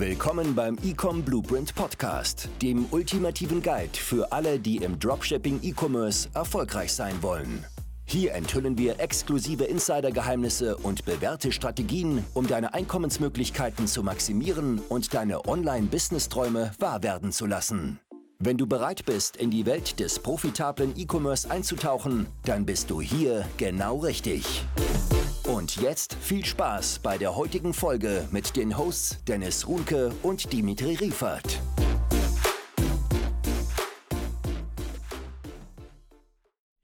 Willkommen beim Ecom Blueprint Podcast, dem ultimativen Guide für alle, die im Dropshipping E-Commerce erfolgreich sein wollen. Hier enthüllen wir exklusive Insider-Geheimnisse und bewährte Strategien, um deine Einkommensmöglichkeiten zu maximieren und deine Online-Business-Träume wahr werden zu lassen. Wenn du bereit bist, in die Welt des profitablen E-Commerce einzutauchen, dann bist du hier genau richtig. Und jetzt viel Spaß bei der heutigen Folge mit den Hosts Dennis Runke und Dimitri Riefert.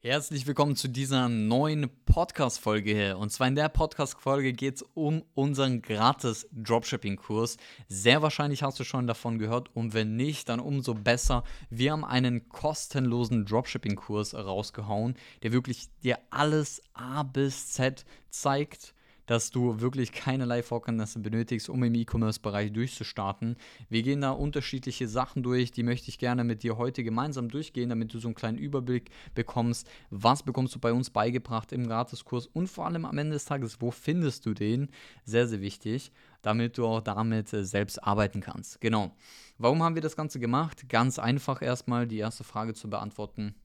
Herzlich willkommen zu dieser neuen Podcast-Folge hier. Und zwar in der Podcast-Folge geht es um unseren gratis Dropshipping-Kurs. Sehr wahrscheinlich hast du schon davon gehört und wenn nicht, dann umso besser. Wir haben einen kostenlosen Dropshipping-Kurs rausgehauen, der wirklich dir alles A bis Z zeigt dass du wirklich keinerlei Vorkenntnisse benötigst, um im E-Commerce-Bereich durchzustarten. Wir gehen da unterschiedliche Sachen durch, die möchte ich gerne mit dir heute gemeinsam durchgehen, damit du so einen kleinen Überblick bekommst. Was bekommst du bei uns beigebracht im Gratiskurs und vor allem am Ende des Tages, wo findest du den? Sehr, sehr wichtig damit du auch damit äh, selbst arbeiten kannst. Genau. Warum haben wir das Ganze gemacht? Ganz einfach erstmal die erste Frage zu beantworten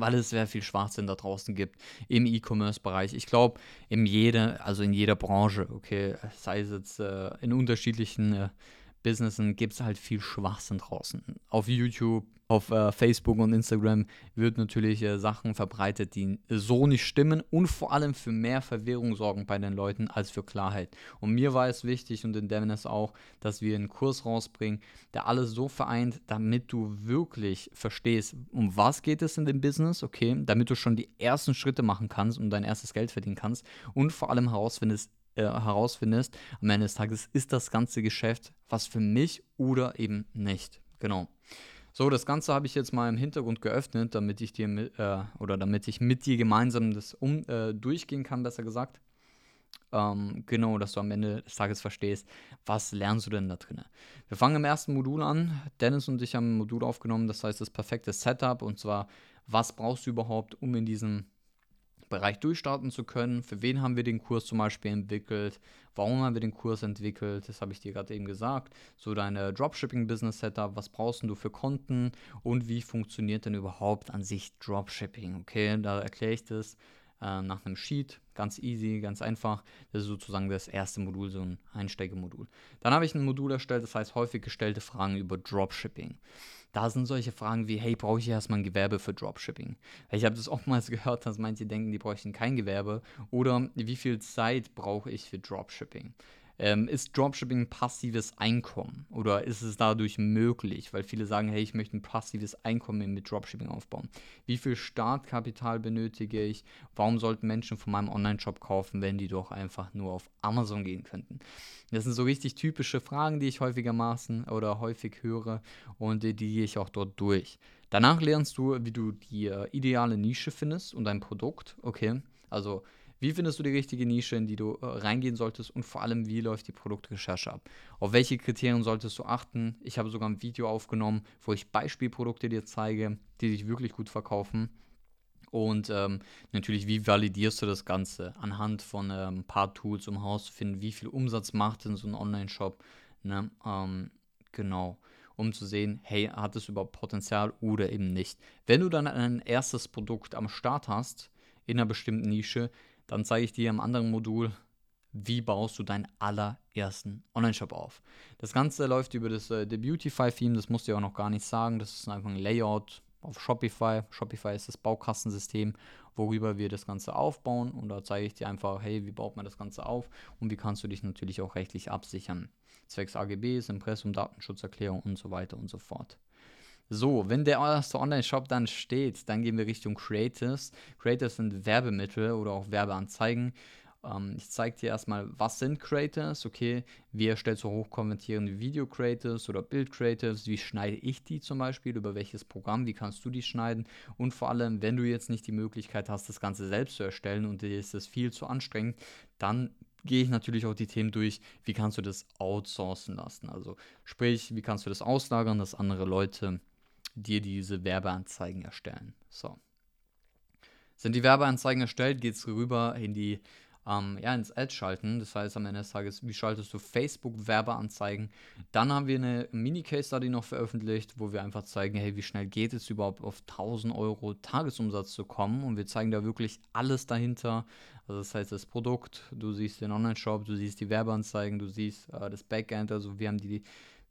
weil es sehr viel Schwachsinn da draußen gibt im E-Commerce-Bereich. Ich glaube, in jeder, also in jeder Branche, okay, sei es jetzt äh, in unterschiedlichen äh, Businessen, gibt es halt viel Schwachsinn draußen. Auf YouTube, auf äh, Facebook und Instagram wird natürlich äh, Sachen verbreitet, die so nicht stimmen und vor allem für mehr Verwirrung sorgen bei den Leuten als für Klarheit. Und mir war es wichtig und in Dennis auch, dass wir einen Kurs rausbringen, der alles so vereint, damit du wirklich verstehst, um was geht es in dem Business, okay, damit du schon die ersten Schritte machen kannst und dein erstes Geld verdienen kannst und vor allem herausfindest, äh, herausfindest, am Ende des Tages ist das ganze Geschäft was für mich oder eben nicht. Genau. So, das Ganze habe ich jetzt mal im Hintergrund geöffnet, damit ich dir mit, äh, oder damit ich mit dir gemeinsam das um, äh, durchgehen kann, besser gesagt. Ähm, genau, dass du am Ende des Tages verstehst, was lernst du denn da drin. Wir fangen im ersten Modul an. Dennis und ich haben ein Modul aufgenommen, das heißt das perfekte Setup und zwar, was brauchst du überhaupt, um in diesem Bereich durchstarten zu können. Für wen haben wir den Kurs zum Beispiel entwickelt? Warum haben wir den Kurs entwickelt? Das habe ich dir gerade eben gesagt. So deine Dropshipping-Business-Setup, was brauchst du für Konten und wie funktioniert denn überhaupt an sich Dropshipping? Okay, da erkläre ich das äh, nach einem Sheet. Ganz easy, ganz einfach. Das ist sozusagen das erste Modul, so ein Einsteigemodul. Dann habe ich ein Modul erstellt, das heißt häufig gestellte Fragen über Dropshipping. Da sind solche Fragen wie, hey, brauche ich erstmal ein Gewerbe für Dropshipping? Ich habe das oftmals gehört, dass manche denken, die bräuchten kein Gewerbe. Oder wie viel Zeit brauche ich für Dropshipping? Ähm, ist Dropshipping passives Einkommen oder ist es dadurch möglich? Weil viele sagen, hey, ich möchte ein passives Einkommen mit Dropshipping aufbauen. Wie viel Startkapital benötige ich? Warum sollten Menschen von meinem Online-Shop kaufen, wenn die doch einfach nur auf Amazon gehen könnten? Das sind so richtig typische Fragen, die ich häufigermaßen oder häufig höre und die, die gehe ich auch dort durch. Danach lernst du, wie du die äh, ideale Nische findest und dein Produkt. Okay, also wie findest du die richtige Nische, in die du äh, reingehen solltest und vor allem, wie läuft die Produktrecherche ab? Auf welche Kriterien solltest du achten? Ich habe sogar ein Video aufgenommen, wo ich Beispielprodukte dir zeige, die sich wirklich gut verkaufen. Und ähm, natürlich, wie validierst du das Ganze anhand von ähm, ein paar Tools, um herauszufinden, wie viel Umsatz macht denn so ein Online-Shop? Ne? Ähm, genau um zu sehen, hey, hat es überhaupt Potenzial oder eben nicht. Wenn du dann ein erstes Produkt am Start hast, in einer bestimmten Nische, dann zeige ich dir im anderen Modul, wie baust du deinen allerersten Online-Shop auf. Das Ganze läuft über das äh, Beautify-Theme, das musst du ja auch noch gar nicht sagen. Das ist einfach ein Layout auf Shopify. Shopify ist das Baukastensystem, worüber wir das Ganze aufbauen. Und da zeige ich dir einfach, hey, wie baut man das Ganze auf und wie kannst du dich natürlich auch rechtlich absichern. Zwecks AGBs, Impressum, Datenschutzerklärung und so weiter und so fort. So, wenn der erste Online-Shop dann steht, dann gehen wir Richtung Creatives. Creatives sind Werbemittel oder auch Werbeanzeigen. Ähm, ich zeige dir erstmal, was sind Creatives, okay, wie erstellst du hochkonvertierende Video-Creatives oder Bild-Creatives, wie schneide ich die zum Beispiel, über welches Programm, wie kannst du die schneiden? Und vor allem, wenn du jetzt nicht die Möglichkeit hast, das Ganze selbst zu erstellen und dir ist das viel zu anstrengend, dann gehe ich natürlich auch die Themen durch, wie kannst du das outsourcen lassen, also sprich, wie kannst du das auslagern, dass andere Leute dir diese Werbeanzeigen erstellen. So. Sind die Werbeanzeigen erstellt, geht es rüber in die ähm, ja, ins Ad schalten. Das heißt, am Ende des Tages, wie schaltest du Facebook-Werbeanzeigen? Dann haben wir eine Mini-Case-Study noch veröffentlicht, wo wir einfach zeigen, hey, wie schnell geht es überhaupt auf 1000 Euro Tagesumsatz zu kommen? Und wir zeigen da wirklich alles dahinter. Also das heißt, das Produkt, du siehst den Online-Shop, du siehst die Werbeanzeigen, du siehst äh, das Backend, also wir haben die, wir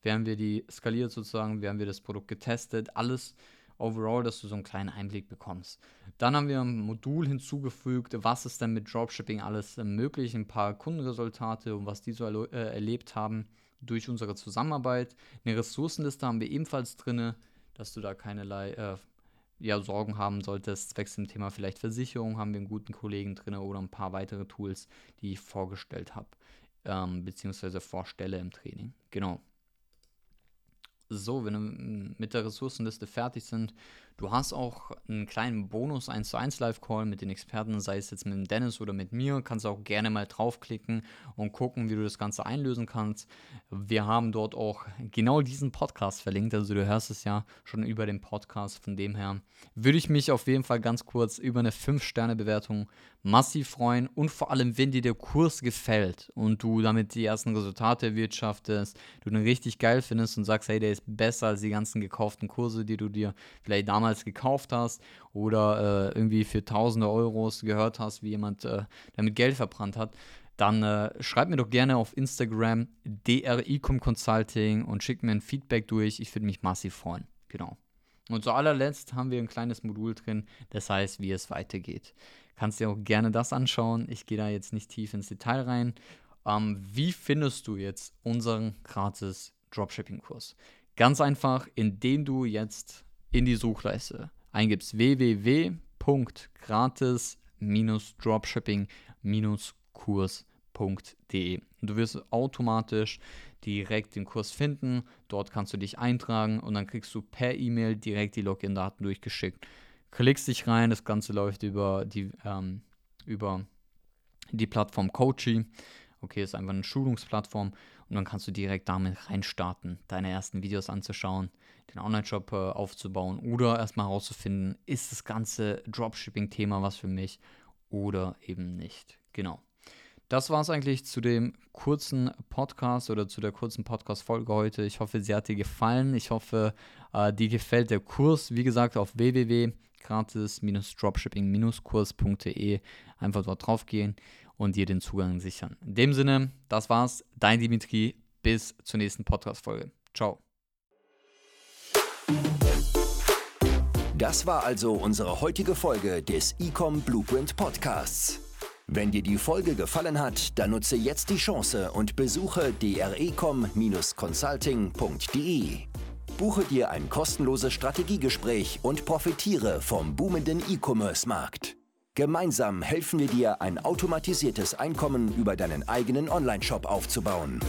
haben wir die skaliert sozusagen, haben wir das Produkt getestet, alles overall, dass du so einen kleinen Einblick bekommst. Dann haben wir ein Modul hinzugefügt, was ist denn mit Dropshipping alles möglich, ein paar Kundenresultate und was die so äh, erlebt haben durch unsere Zusammenarbeit. Eine Ressourcenliste haben wir ebenfalls drin, dass du da keinerlei äh, ja, Sorgen haben solltest. Zwecks dem Thema vielleicht Versicherung haben wir einen guten Kollegen drin oder ein paar weitere Tools, die ich vorgestellt habe, ähm, beziehungsweise vorstelle im Training. Genau. So, wenn wir mit der Ressourcenliste fertig sind, du hast auch einen kleinen Bonus 1 zu 1 Live-Call mit den Experten, sei es jetzt mit Dennis oder mit mir, kannst auch gerne mal draufklicken und gucken, wie du das Ganze einlösen kannst. Wir haben dort auch genau diesen Podcast verlinkt, also du hörst es ja schon über den Podcast, von dem her würde ich mich auf jeden Fall ganz kurz über eine 5-Sterne-Bewertung massiv freuen. Und vor allem, wenn dir der Kurs gefällt und du damit die ersten Resultate erwirtschaftest, du den richtig geil findest und sagst, hey, der ist besser als die ganzen gekauften Kurse, die du dir vielleicht damals gekauft hast oder äh, irgendwie für tausende Euros gehört hast, wie jemand äh, damit Geld verbrannt hat, dann äh, schreib mir doch gerne auf Instagram DRICOM Consulting und schick mir ein Feedback durch. Ich würde mich massiv freuen. Genau. Und zu allerletzt haben wir ein kleines Modul drin, das heißt, wie es weitergeht. Kannst dir auch gerne das anschauen. Ich gehe da jetzt nicht tief ins Detail rein. Ähm, wie findest du jetzt unseren gratis Dropshipping-Kurs? Ganz einfach, indem du jetzt in die Suchleiste eingibst www.gratis-dropshipping-kurs.de. Du wirst automatisch direkt den Kurs finden. Dort kannst du dich eintragen und dann kriegst du per E-Mail direkt die Login-Daten durchgeschickt klickst dich rein, das Ganze läuft über die, ähm, über die Plattform Coachy. Okay, ist einfach eine Schulungsplattform und dann kannst du direkt damit reinstarten, deine ersten Videos anzuschauen, den Online-Shop äh, aufzubauen oder erstmal herauszufinden, ist das ganze Dropshipping-Thema was für mich oder eben nicht. Genau. Das war es eigentlich zu dem kurzen Podcast oder zu der kurzen Podcast-Folge heute. Ich hoffe, sie hat dir gefallen. Ich hoffe, äh, dir gefällt der Kurs. Wie gesagt, auf www.gratis-dropshipping-kurs.de einfach dort drauf gehen und dir den Zugang sichern. In dem Sinne, das war's. Dein Dimitri. Bis zur nächsten Podcast-Folge. Ciao. Das war also unsere heutige Folge des Ecom Blueprint Podcasts. Wenn dir die Folge gefallen hat, dann nutze jetzt die Chance und besuche drecom-consulting.de. Buche dir ein kostenloses Strategiegespräch und profitiere vom boomenden E-Commerce-Markt. Gemeinsam helfen wir dir, ein automatisiertes Einkommen über deinen eigenen Onlineshop aufzubauen.